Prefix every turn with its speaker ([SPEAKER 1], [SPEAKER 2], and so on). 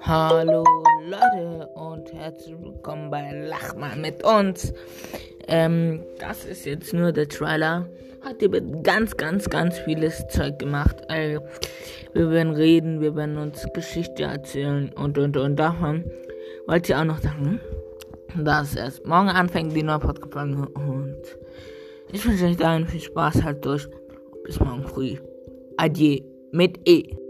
[SPEAKER 1] Hallo Leute und herzlich willkommen bei Lach mal mit uns. Ähm, das ist jetzt nur der Trailer. Heute wird ganz, ganz, ganz vieles Zeug gemacht. Also, wir werden reden, wir werden uns Geschichte erzählen und und und davon. Wollte ich auch noch sagen, hm? dass erst morgen anfängt die neue Podcast-Folge und ich wünsche euch dann viel Spaß halt durch. Bis morgen früh. Adieu mit E.